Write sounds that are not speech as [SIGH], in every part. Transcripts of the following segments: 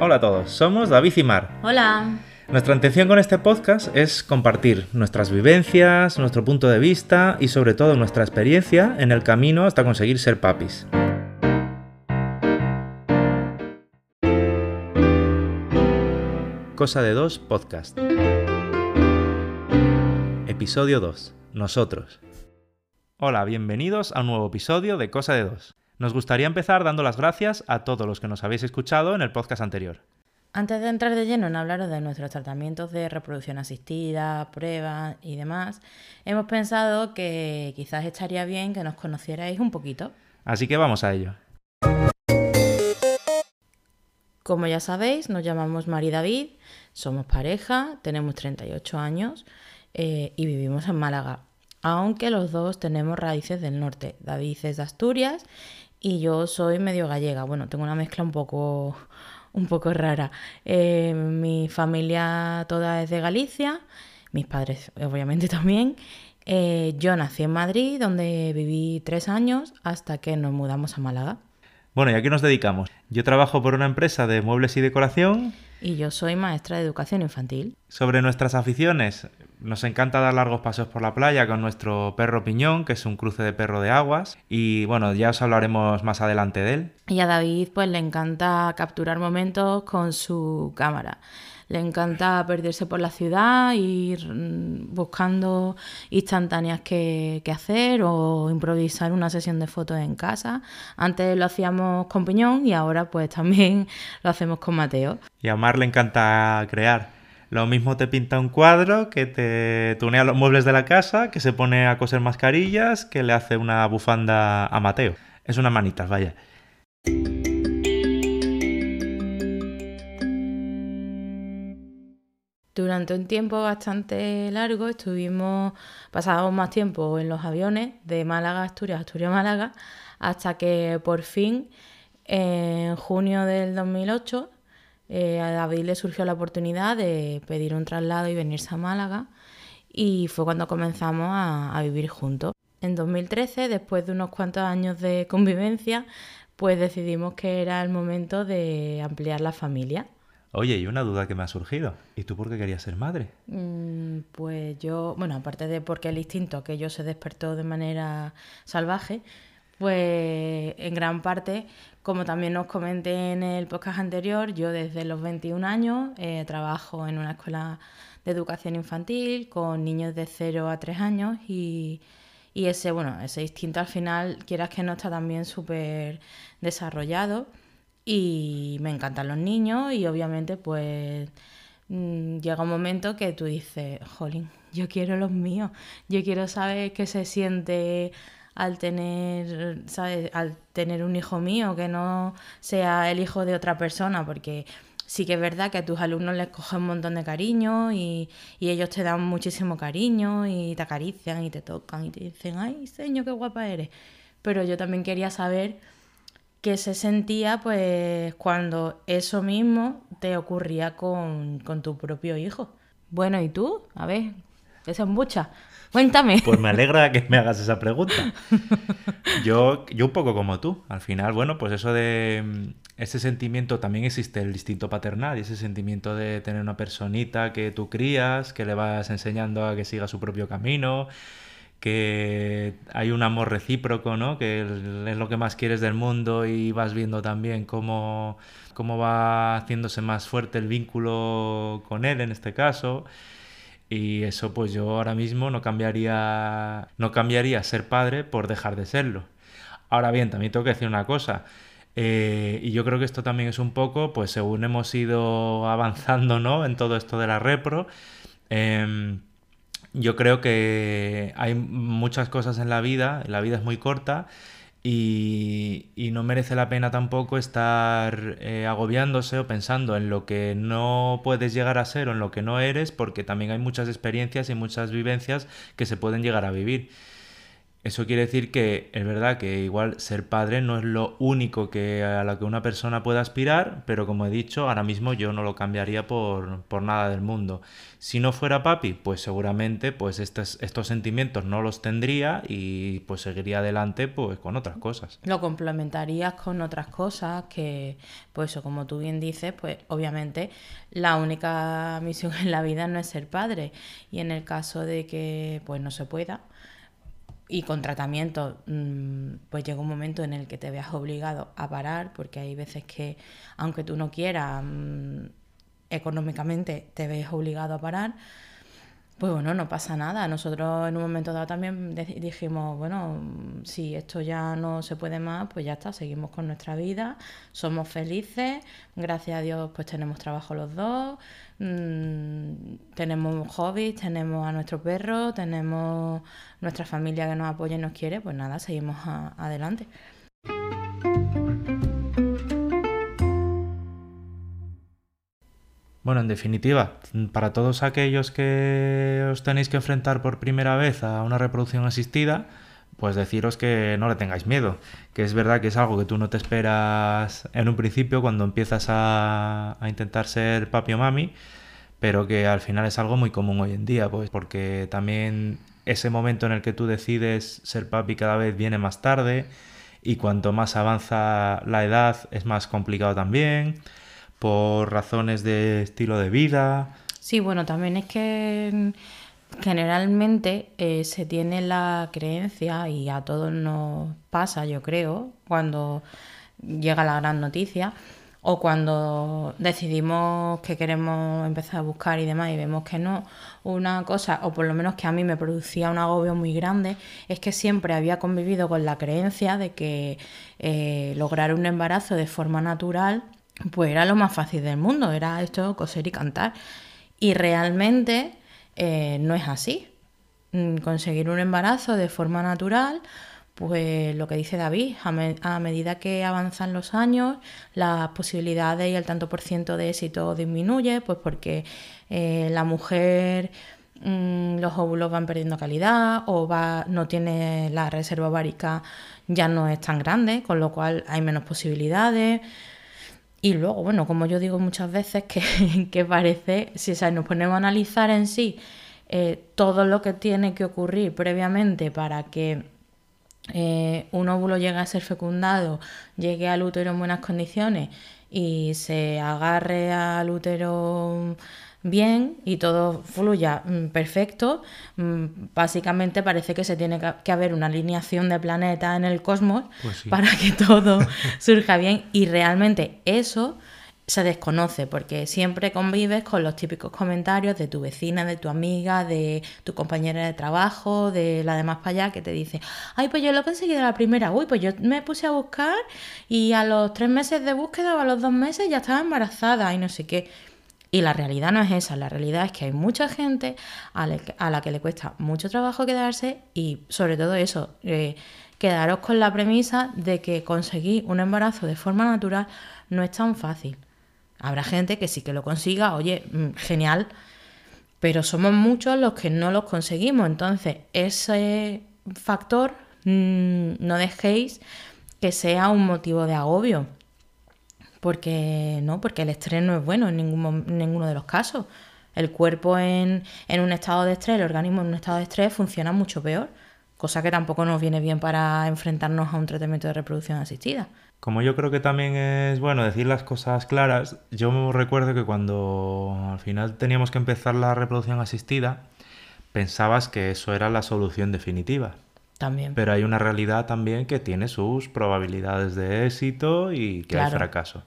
Hola a todos, somos David y Mar. Hola. Nuestra intención con este podcast es compartir nuestras vivencias, nuestro punto de vista y sobre todo nuestra experiencia en el camino hasta conseguir ser papis. Cosa de dos podcast. Episodio 2. Nosotros. Hola, bienvenidos a un nuevo episodio de Cosa de dos. Nos gustaría empezar dando las gracias a todos los que nos habéis escuchado en el podcast anterior. Antes de entrar de lleno en hablaros de nuestros tratamientos de reproducción asistida, pruebas y demás, hemos pensado que quizás estaría bien que nos conocierais un poquito. Así que vamos a ello. Como ya sabéis, nos llamamos Mari David, somos pareja, tenemos 38 años eh, y vivimos en Málaga. Aunque los dos tenemos raíces del norte. David es de Asturias y yo soy medio gallega. Bueno, tengo una mezcla un poco, [LAUGHS] un poco rara. Eh, mi familia toda es de Galicia, mis padres obviamente [LAUGHS] también. Eh, yo nací en Madrid, donde viví tres años hasta que nos mudamos a Málaga. Bueno, ¿y a qué nos dedicamos? Yo trabajo por una empresa de muebles y decoración. Y yo soy maestra de educación infantil. Sobre nuestras aficiones, nos encanta dar largos paseos por la playa con nuestro perro piñón, que es un cruce de perro de aguas. Y bueno, ya os hablaremos más adelante de él. Y a David pues le encanta capturar momentos con su cámara. Le encanta perderse por la ciudad, ir mm, buscando instantáneas que, que, hacer o improvisar una sesión de fotos en casa. Antes lo hacíamos con Piñón y ahora pues [LAUGHS] también lo hacemos con Mateo. Y a Mar le encanta crear. Lo mismo te pinta un cuadro, que te tunea los muebles de la casa, que se pone a coser mascarillas, que le hace una bufanda a Mateo. Es una manitas, vaya. Durante un tiempo bastante largo estuvimos, pasábamos más tiempo en los aviones de Málaga a Asturias, Asturias Málaga, hasta que por fin, en junio del 2008, eh, a David le surgió la oportunidad de pedir un traslado y venirse a Málaga y fue cuando comenzamos a, a vivir juntos. En 2013, después de unos cuantos años de [LAUGHS] convivencia, pues decidimos que era el momento de ampliar la familia. Oye, y una duda que me ha surgido. ¿Y tú por qué querías ser madre? Mm, pues yo, bueno, aparte de porque el instinto aquello se despertó de manera salvaje, pues en gran parte, como también os comenté en el podcast anterior, yo desde los 21 años eh, trabajo en una escuela de educación infantil con niños de 0 a 3 años y, y ese, bueno, ese instinto al final, quieras que no, está también súper desarrollado y me encantan los niños y obviamente pues mmm, llega un momento que tú dices, jolín, yo quiero los míos, yo quiero saber qué se siente al tener, ¿sabes? al tener un hijo mío, que no sea el hijo de otra persona, porque sí que es verdad que a tus alumnos les coges un montón de cariño y, y, ellos te dan muchísimo cariño y te acarician y te tocan y te dicen, ay, señor, qué guapa eres. Pero yo también quería saber qué se sentía pues cuando eso mismo te ocurría con, con tu propio hijo. Bueno, ¿y tú? A ver, esa es mucha. Cuéntame. [LAUGHS] Pues me alegra que me hagas esa pregunta. Yo, yo un poco como tú. Al final, bueno, pues eso de ese sentimiento, también existe el instinto paternal y ese sentimiento de tener una personita que tú crías, que le vas enseñando a que siga su propio camino, que hay un amor recíproco, ¿no? Que es lo que más quieres del mundo y vas viendo también cómo, cómo va haciéndose más fuerte el vínculo con él en este caso. Y eso pues yo ahora mismo no cambiaría, no cambiaría ser padre por dejar de serlo. Ahora bien, también tengo que decir una cosa. Eh, y yo creo que esto también es un poco, pues según hemos ido avanzando ¿no? en todo esto de la repro, eh, yo creo que hay muchas cosas en la vida, la vida es muy corta y, y no merece la pena tampoco estar eh, agobiándose o pensando en lo que no puedes llegar a ser o en lo que no eres, porque también hay muchas experiencias y muchas vivencias que se pueden llegar a vivir. Eso quiere decir que es verdad que igual ser padre no es lo único que a lo que una persona puede aspirar, pero como he dicho, ahora mismo yo no lo cambiaría por, por nada del mundo. Si no fuera papi, pues seguramente pues estos, estos sentimientos no los tendría y pues seguiría adelante pues con otras cosas. Lo complementarías con otras cosas que, pues eso, como tú bien dices, pues obviamente la única [LAUGHS] misión en la vida no es ser padre. Y en el caso de que pues no se pueda, y con tratamiento, mm, pues llega un momento en el que te veas obligado a parar, porque hay veces que, aunque tú no quieras, mm, económicamente te ves obligado a parar, pues bueno, no pasa nada. Nosotros en un momento dado también dijimos, bueno, si esto ya no se puede más, pues ya está, seguimos con nuestra vida, somos felices, gracias a Dios pues tenemos trabajo los dos, mmm, tenemos hobbies, tenemos a nuestro perro, tenemos nuestra familia que nos apoya y nos quiere, pues nada, seguimos adelante. Bueno, en definitiva, para todos aquellos que os tenéis que enfrentar por primera vez a una reproducción asistida, pues deciros que no le tengáis miedo, que es verdad que es algo que tú no te esperas en un principio cuando empiezas a, intentar ser papi o mami, pero que al final es algo muy común hoy en día, pues porque también ese momento en el que tú decides ser papi cada vez viene más tarde y cuanto más avanza la edad es más complicado también por razones de estilo de vida. Sí, bueno, también es que mm, generalmente eh, se tiene la creencia, y a todos nos pasa, yo creo, cuando llega la gran noticia, o cuando decidimos que queremos empezar a buscar y demás y vemos que no, una cosa, o por lo menos que a mí me producía un agobio muy grande, es que siempre había convivido con la creencia de que eh, lograr un embarazo de forma natural pues era lo más fácil del mundo, era esto coser y cantar. Y realmente eh, no es así. Mm, conseguir un embarazo de forma natural, pues lo que dice David, a, medida que avanzan los años, las posibilidades y el tanto por ciento de éxito disminuye, pues porque eh, la mujer mm, los óvulos van perdiendo calidad o va, no tiene la reserva ovárica ya no es tan grande, con lo cual hay menos posibilidades. Y luego, bueno, como yo digo muchas veces, que, [LAUGHS] parece, si nos ponemos a analizar en sí eh, todo lo que tiene que ocurrir previamente para que eh, un óvulo llegue a ser fecundado, llegue al útero en buenas condiciones y se agarre al útero bien y todo fluya mm, perfecto, mm, básicamente parece que se tiene que haber una alineación de planetas en el cosmos pues para que todo [LAUGHS] surja bien. Y realmente eso se desconoce porque siempre convives con los típicos comentarios de tu vecina, de tu amiga, de tu compañera de trabajo, de la demás para allá que te dice, ay, pues yo lo conseguí de la primera, uy, pues yo me puse a buscar y a los tres meses de búsqueda o a los dos meses ya estaba embarazada y no sé qué. Y la realidad no es esa, la realidad es que hay mucha gente a la que le cuesta mucho trabajo quedarse y sobre todo eso, eh, quedaros con la premisa de que conseguir un embarazo de forma natural no es tan fácil. Habrá gente que sí que lo consiga, oye, mm, genial, pero somos muchos los que no los conseguimos. Entonces, ese factor mm, no dejéis que sea un motivo de agobio porque no, porque el estrés no es bueno en, ningún, ninguno de los casos. El cuerpo en, un estado de estrés, el organismo en un estado de estrés funciona mucho peor, cosa que tampoco nos viene bien para enfrentarnos a un tratamiento de reproducción asistida. Como yo creo que también es bueno decir las cosas claras, yo me recuerdo que cuando al final teníamos que empezar la reproducción asistida, pensabas que eso era la solución definitiva. También. Pero hay una realidad también que tiene sus probabilidades de éxito y que hay fracaso.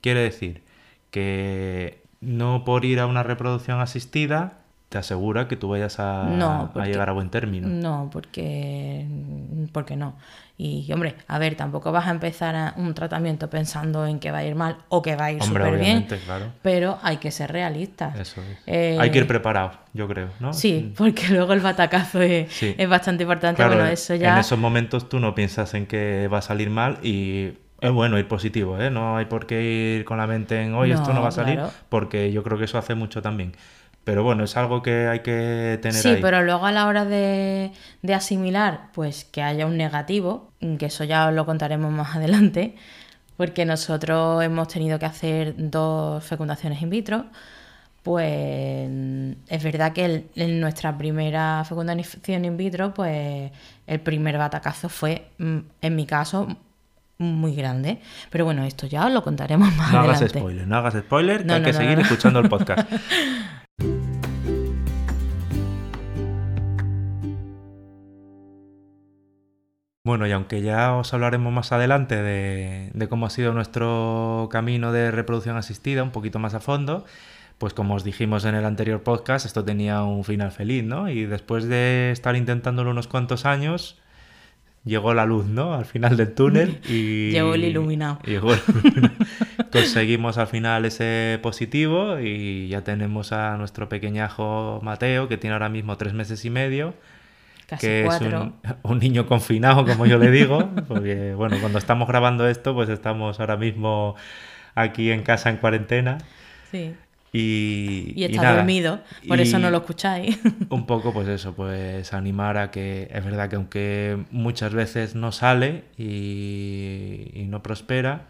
Quiere decir que no por ir a una reproducción asistida te asegura que tú vayas a, llegar a buen término. No, porque, porque no. Y hombre, a ver, tampoco vas a empezar un tratamiento pensando en que va a ir mal o que va a ir súper bien. Pero hay que ser realistas. Eso es. Eh, hay que ir preparado, yo creo, ¿no? Sí, mm. porque luego el batacazo es, bastante importante. bueno, eso ya... En esos momentos tú no piensas en que va a salir mal y es bueno ir positivo, ¿eh? No hay por qué ir con la mente en hoy esto no va a salir, porque yo creo que eso hace mucho también. Pero bueno, es algo que hay que tener Sí, ahí. pero luego a la hora de, de asimilar, pues que haya un negativo, que eso ya os lo contaremos más [LAUGHS] adelante, porque nosotros hemos tenido que hacer dos fecundaciones in vitro, pues es verdad que el- en nuestra primera fecundación in vitro, pues el primer batacazo fue, mm, en mi caso, muy grande. Pero bueno, esto ya os lo contaremos [LAUGHS] más No hagas adelante. spoiler, no hagas spoiler, que No, hay no, que no, seguir no. escuchando el podcast. [LAUGHS] Bueno, y aunque ya os hablaremos más adelante de, de cómo ha sido nuestro camino de reproducción asistida, un poquito más a fondo, pues como os dijimos en el anterior podcast, esto tenía un final feliz, ¿no? Y después de estar intentándolo unos cuantos años, llegó la luz, ¿no? Al final del túnel y... [LAUGHS] Llegó el iluminado. Llegó el iluminado. Conseguimos al final ese positivo y ya tenemos a nuestro pequeñajo Mateo, que tiene ahora mismo tres meses y medio, Casi que cuatro. es un, un niño confinado, como yo le digo, porque bueno, cuando estamos grabando esto, pues estamos ahora mismo aquí en casa en cuarentena. Sí. Y, Y y está nada. dormido, por eso no Y lo escucháis. [LAUGHS] Un poco, pues eso, pues animar a que es verdad que aunque muchas veces no sale y, y no prospera,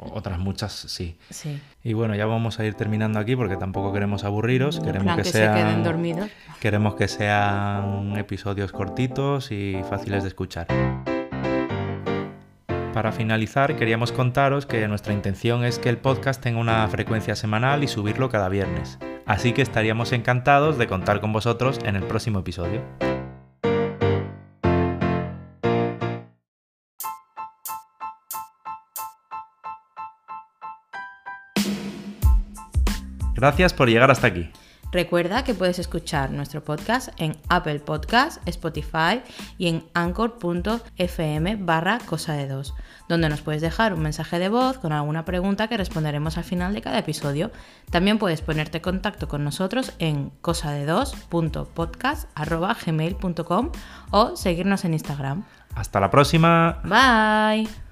otras muchas sí. sí. Y bueno, ya vamos a ir terminando aquí porque tampoco queremos aburriros, En queremos que sean, se queden dormidos. queremos que sean episodios cortitos y fáciles de escuchar. Para finalizar, queríamos contaros que nuestra intención es que el podcast tenga una frecuencia semanal y subirlo cada viernes. Así que estaríamos encantados de contar con vosotros en el próximo episodio. Gracias por llegar hasta aquí. Recuerda que puedes escuchar nuestro podcast en Apple Podcast, Spotify y en anchor.fm barra cosa de dos, donde nos puedes dejar un mensaje de voz con alguna pregunta que responderemos al final de cada episodio. También puedes ponerte en contacto con nosotros en cosadedos.podcast.gmail.com o seguirnos en Instagram. Hasta la próxima. Bye.